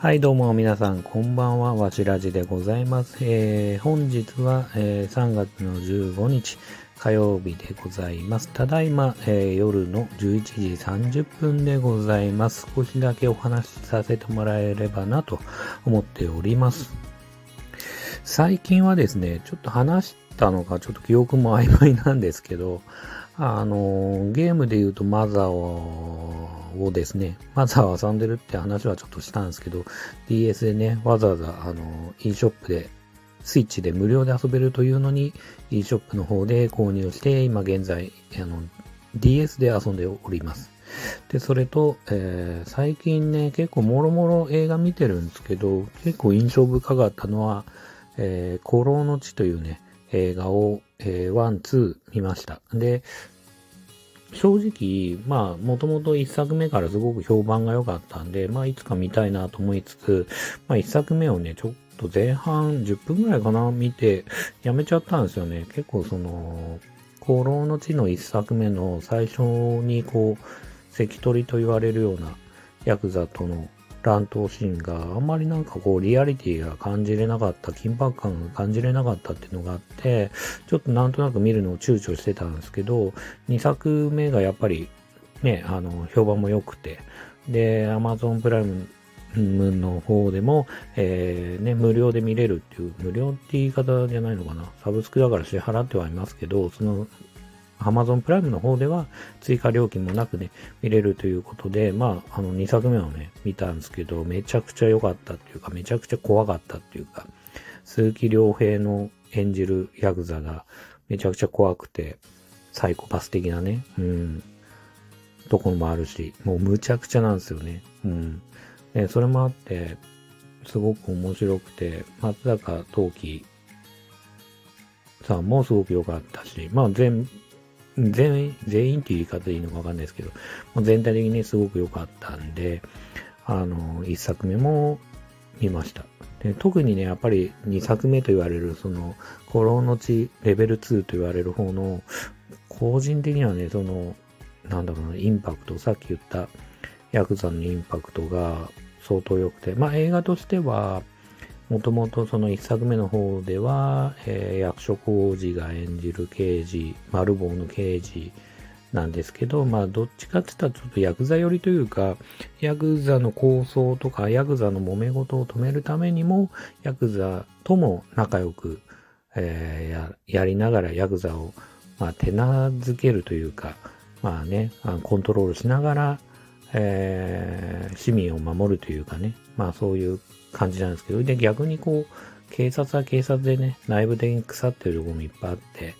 はい、どうも皆さん、こんばんは、わしらじでございます。えー、本日は、えー、3月の15日、火曜日でございます。ただいま、えー、夜の11時30分でございます。少しだけお話しさせてもらえればなと思っております。最近はですね、ちょっと話したのか、ちょっと記憶も曖昧なんですけど、あの、ゲームで言うとマザーをですね、マザーを遊んでるって話はちょっとしたんですけど、DS でね、わざわざ、あの、e ショップで、スイッチで無料で遊べるというのに、e ショップの方で購入して、今現在、あの、DS で遊んでおります。で、それと、えー、最近ね、結構もろもろ映画見てるんですけど、結構印象深かったのは、えー、孤狼の血というね、映画を、えー、 one、two 見ました。で、正直、まあ、もともと一作目からすごく評判が良かったんで、まあ、いつか見たいなと思いつつ、まあ、一作目をね、ちょっと前半10分ぐらいかな、見て、やめちゃったんですよね。結構その、功労の地の一作目の最初にこう、関取と言われるようなヤクザとの乱闘シーンがあんまりなんかこうリアリティが感じれなかった、緊迫感が感じれなかったっていうのがあって、ちょっとなんとなく見るのを躊躇してたんですけど、2作目がやっぱりね、あの、評判も良くて、で、Amazon プライムの方でも、えー、ね、無料で見れるっていう、無料って言い方じゃないのかな。サブスクだから支払ってはいますけど、その Amazon プライムの方では追加料金もなくね、見れるということで、まあ、あの2作目をね、見たんですけど、めちゃくちゃ良かったっていうか、めちゃくちゃ怖かったっていうか、鈴木亮平の演じるヤクザがめちゃくちゃ怖くて、サイコパス的なね、うん、ところもあるし、もうむちゃくちゃなんですよね。うん。で、それもあって、すごく面白くて、松坂陶器さんもすごく良かったし、まあ全全員、全員っていう言い方でいいのかわかんないですけど、もう全体的にすごく良かったんで、あの、一作目も見ました。で特にね、やっぱり二作目と言われる、その、コロの地レベル2と言われる方の、個人的にはね、その、なんだろうな、インパクト、さっき言ったヤクザのインパクトが相当良くて、まあ映画としては、もともとその一作目の方では、えー、役所広司が演じる刑事、丸棒の刑事なんですけど、まあどっちかって言ったらちょっとヤクザ寄りというか、ヤクザの構想とかヤクザの揉め事を止めるためにも、ヤクザとも仲良く、えー、ややりながらヤクザを、まあ、手なずけるというか、まあね、コントロールしながら、えー、市民を守るというかね、まあそういう感じなんですけど、で、逆にこう、警察は警察でね、内部的に腐ってるところもいっぱいあって、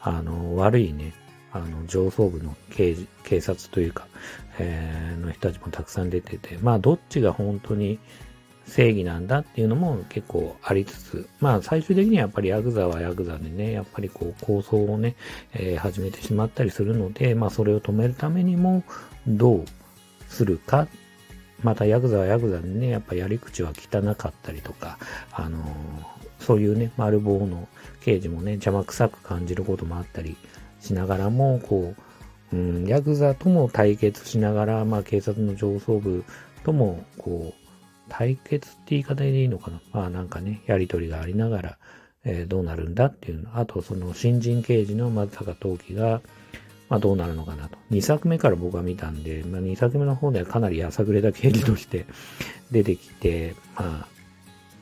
あの、悪いね、あの、上層部の警警察というか、えー、の人たちもたくさん出てて、まあ、どっちが本当に正義なんだっていうのも結構ありつつ、まあ、最終的にはやっぱりヤクザはヤクザでね、やっぱりこう、構想をね、えー、始めてしまったりするので、まあ、それを止めるためにも、どうするかまたヤクザはヤクザでね、やっぱやり口は汚かったりとか、あの、そういうね、丸棒の刑事もね、邪魔くさく感じることもあったりしながらも、こう、うん、ヤクザとも対決しながら、まあ警察の上層部とも、こう、対決って言い方でいいのかなまあなんかね、やりとりがありながら、えー、どうなるんだっていうの。あと、その新人刑事の松坂陶器が、まあどうなるのかなと。2作目から僕は見たんで、まあ2作目の方ではかなりやさぐれた刑事として出てきて、まあ、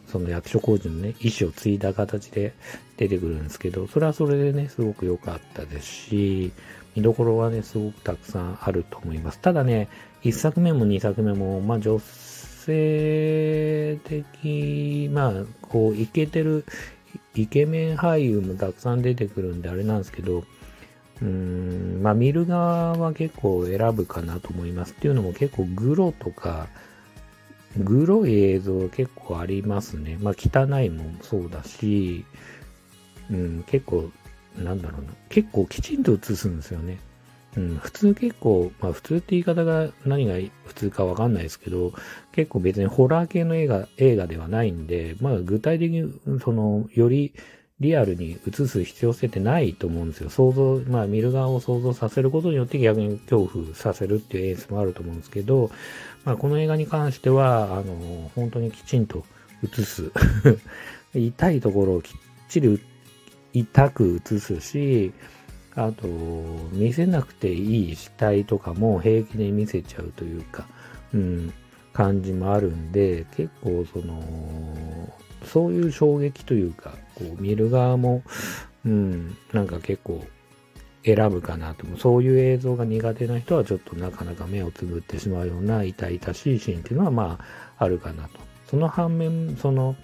その役所工事のね、意思を継いだ形で出てくるんですけど、それはそれでね、すごく良かったですし、見どころはね、すごくたくさんあると思います。ただね、1作目も2作目も、まあ女性的、まあ、こう、イケてる、イケメン俳優もたくさん出てくるんであれなんですけど、うーん、まあ見る側は結構選ぶかなと思います。っていうのも結構グロとか、グロい映像結構ありますね。まあ汚いもそうだし、うん、結構、なんだろうな。結構きちんと映すんですよね。うん、普通結構、まあ普通って言い方が何が普通かわかんないですけど、結構別にホラー系の映画、映画ではないんで、まあ具体的に、その、よりリアルに映す必要性ってないと思うんですよ。想像、まあ見る側を想像させることによって逆に恐怖させるっていう演出もあると思うんですけど、まあこの映画に関しては、あの、本当にきちんと映す。痛いところをきっちり痛く映すし、あと、見せなくていい死体とかも平気で見せちゃうというか、うん、感じもあるんで、結構その、そういう衝撃というか、こう見る側も、うん、なんか結構選ぶかなと。そういう映像が苦手な人はちょっとなかなか目をつぶってしまうような痛々しいシーンっていうのはまああるかなと。その反面、その、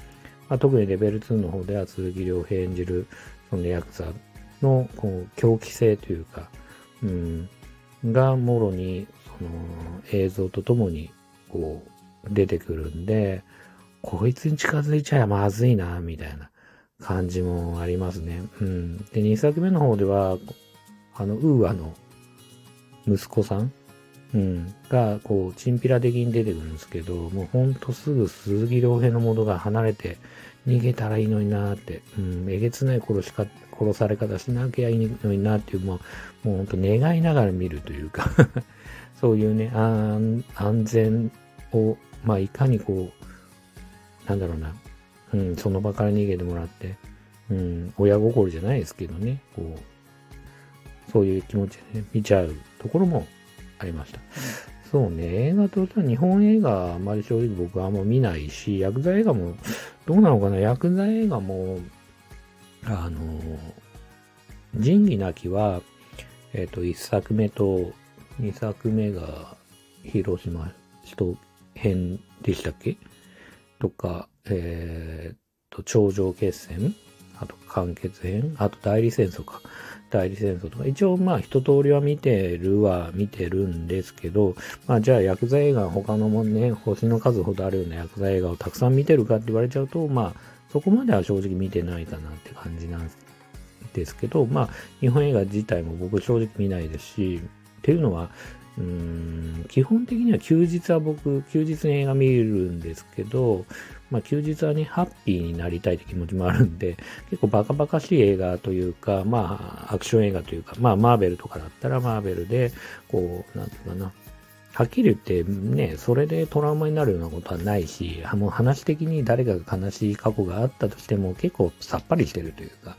まあ、特にレベル2の方では鈴木亮平演じるそのヤクザのこう狂気性というか、うん、がもろにその映像とともにこう出てくるんで、こいつに近づいちゃまずいな、みたいな感じもありますね。うん。で、2作目の方では、あの、ウーアの息子さん？うん、が、こう、チンピラ的に出てくるんですけど、もうほんとすぐ鈴木亮平の元が離れて逃げたらいいのになーって、うん、えげつない殺しか、殺され方しなきゃいいのになっていう、もう、もうほんと願いながら見るというか そういうね、安全を、まあ、いかにこう、なんだろうな、うん、その場から逃げてもらって、うん、親心じゃないですけどね、こう、そういう気持ちでね、見ちゃうところもありました。そうね、映画としては日本映画あまり正直僕はあんま見ないし、ヤクザ映画も、どうなのかな、ヤクザ映画も、あの、仁義なきは、えっ、ー、と、1作目と2作目が広島人編でしたっけ？とか、えー、と、頂上決戦、あと完結編、あと代理戦争か。代理戦争とか、一応まあ一通りは見てるは見てるんですけど、まあじゃあ薬剤映画他のもね、星の数ほどあるような薬剤映画をたくさん見てるかって言われちゃうと、まあそこまでは正直見てないかなって感じなんですけど、まあ日本映画自体も僕正直見ないですし、っていうのは、うん基本的には休日は僕、休日に映画見るんですけど、まあ休日はね、ハッピーになりたいって気持ちもあるんで、結構バカバカしい映画というか、まあアクション映画というか、まあマーベルとかだったらマーベルで、こう、なんていうかな、はっきり言ってね、それでトラウマになるようなことはないし、もう話的に誰かが悲しい過去があったとしても結構さっぱりしてるというか、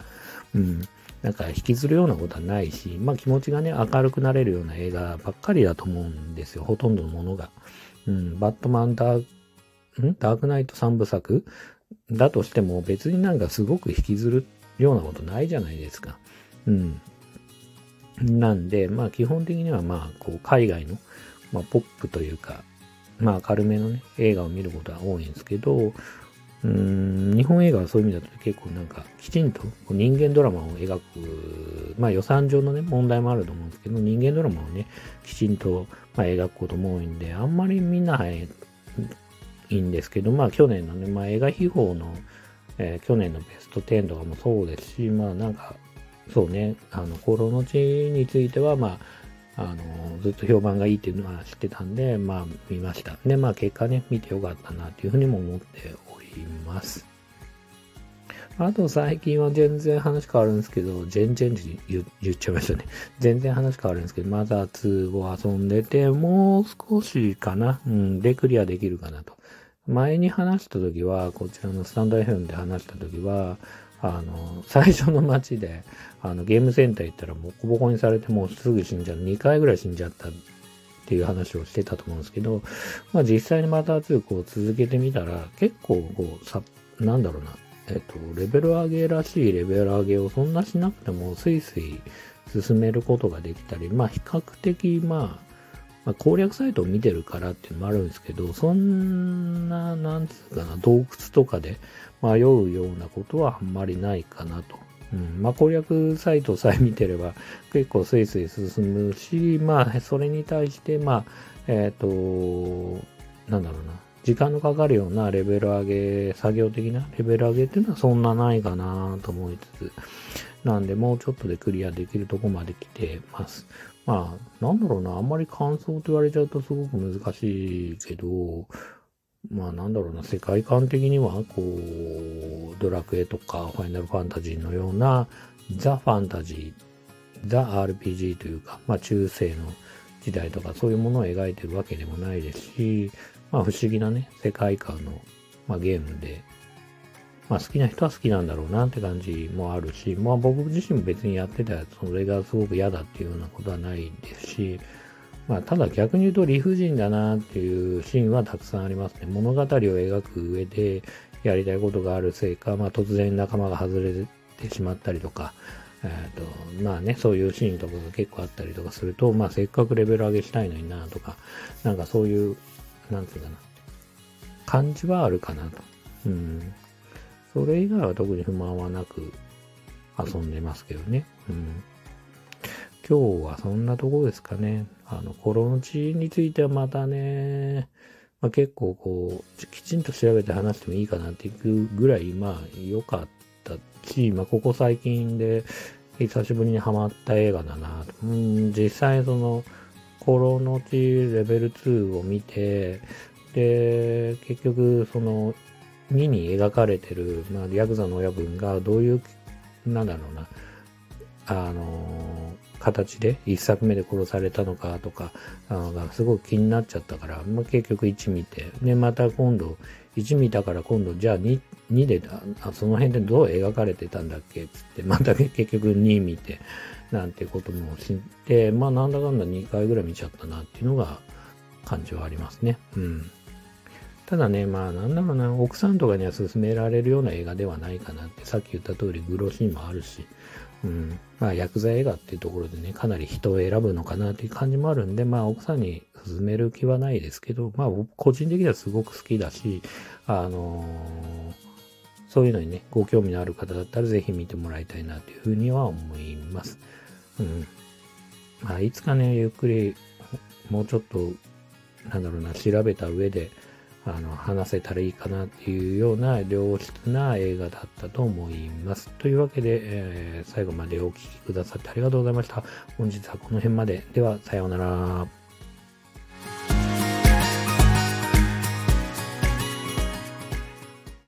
うん。なんか引きずるようなことはないし、まあ気持ちがね、明るくなれるような映画ばっかりだと思うんですよ。ほとんどのものが。うん、バットマンダーん？ダークナイト3部作？だとしても別になんかすごく引きずるようなことないじゃないですか。うん。なんで、まあ基本的にはまあこう海外の、まあ、ポップというか、まあ軽めのね、映画を見ることは多いんですけど、うん、日本映画はそういう意味だと結構なんかきちんと人間ドラマを描く、まあ予算上のね、問題もあると思うんですけど、人間ドラマをね、きちんと、ま、描くことも多いんで、あんまり見ないいんですけど、まあ去年のね、まあ映画秘宝の、えー、去年のベスト10とかもそうですし、まあなんか、そうね、あの、心の地については、まあ、あの、ずっと評判がいいっていうのは知ってたんで、まあ見ました。で、まあ結果ね、見てよかったなっていうふうにも思っています。あと最近は全然話変わるんですけど、全然言言っちゃいましたね。全然話変わるんですけど、マザー2を遊んでて、もう少しかな。うん、でクリアできるかなと。前に話した時は、こちらのスタンド FM で話した時は、あの、最初の街で、あの、ゲームセンター行ったらボコボコにされてもうすぐ死んじゃう。2回ぐらい死んじゃったっていう話をしてたと思うんですけど、まあ実際にまた2こう続けてみたら、結構こう、さ、なんだろうな、えっと、レベル上げらしいレベル上げをそんなしなくてもスイスイ進めることができたり、まあ比較的まあ、まあ、攻略サイトを見てるからっていうのもあるんですけど、そんな、なんつうかな、洞窟とかで迷うようなことはあんまりないかなと。うん、まあ攻略サイトさえ見てれば結構スイスイ進むし、まあそれに対して、まあ、えっ、ー、と、なんだろうな、時間のかかるようなレベル上げ、作業的なレベル上げっていうのはそんなないかなと思いつつ、なんでもうちょっとでクリアできるとこまで来てます。まあ、なんだろうな、あんまり感想と言われちゃうとすごく難しいけど、まあなんだろうな、世界観的には、こう、ドラクエとかファイナルファンタジーのような、ザ・ファンタジー、ザ・ RPG というか、まあ中世の時代とかそういうものを描いてるわけでもないですし、まあ不思議なね、世界観の、まあ、ゲームで、まあ好きな人は好きなんだろうなって感じもあるし、まあ僕自身も別にやってたらそれがすごく嫌だっていうようなことはないですし、まあただ逆に言うと理不尽だなっていうシーンはたくさんありますね。物語を描く上でやりたいことがあるせいか、まあ突然仲間が外れてしまったりとか、え、ー、と、まあね、そういうシーンとかが結構あったりとかすると、まあせっかくレベル上げしたいのになとか、なんかそういう、なんていうかな、感じはあるかなと。うん。それ以外は特に不満はなく遊んでますけどね。うん。今日はそんなとこですかね。あの、コロの地についてはまたね、まあ、結構こう、きちんと調べて話してもいいかなっていうぐらい、まあ良かったし、まあここ最近で久しぶりにハマった映画だなうん、実際その、コロの地レベル2を見て、で、結局その、2に描かれてる、まあ、ヤクザの親分がどういう、なんだろうな、あのー、形で1作目で殺されたのかとか、あがすごく気になっちゃったから、まあ、結局1見て、で、また今度、1見たから今度、じゃあ 2, 2であ、その辺でどう描かれてたんだっけつって、また結局2見て、なんてことも知って、まあなんだかんだ2回ぐらい見ちゃったなっていうのが感じはありますね。うん。ただね、まあなんだろうな、奥さんとかには勧められるような映画ではないかなって、さっき言った通りグロシーンもあるし、うん、まあ薬剤映画っていうところでね、かなり人を選ぶのかなっていう感じもあるんで、まあ奥さんに勧める気はないですけど、まあ個人的にはすごく好きだし、あのー、そういうのにね、ご興味のある方だったらぜひ見てもらいたいなというふうには思います。うん。まあいつかね、ゆっくり、もうちょっと、なんだろうな、調べた上で、あの、話せたらいいかなっていうような良質な映画だったと思います。というわけで、えー、最後までお聴きくださってありがとうございました。本日はこの辺まで。では、さようなら。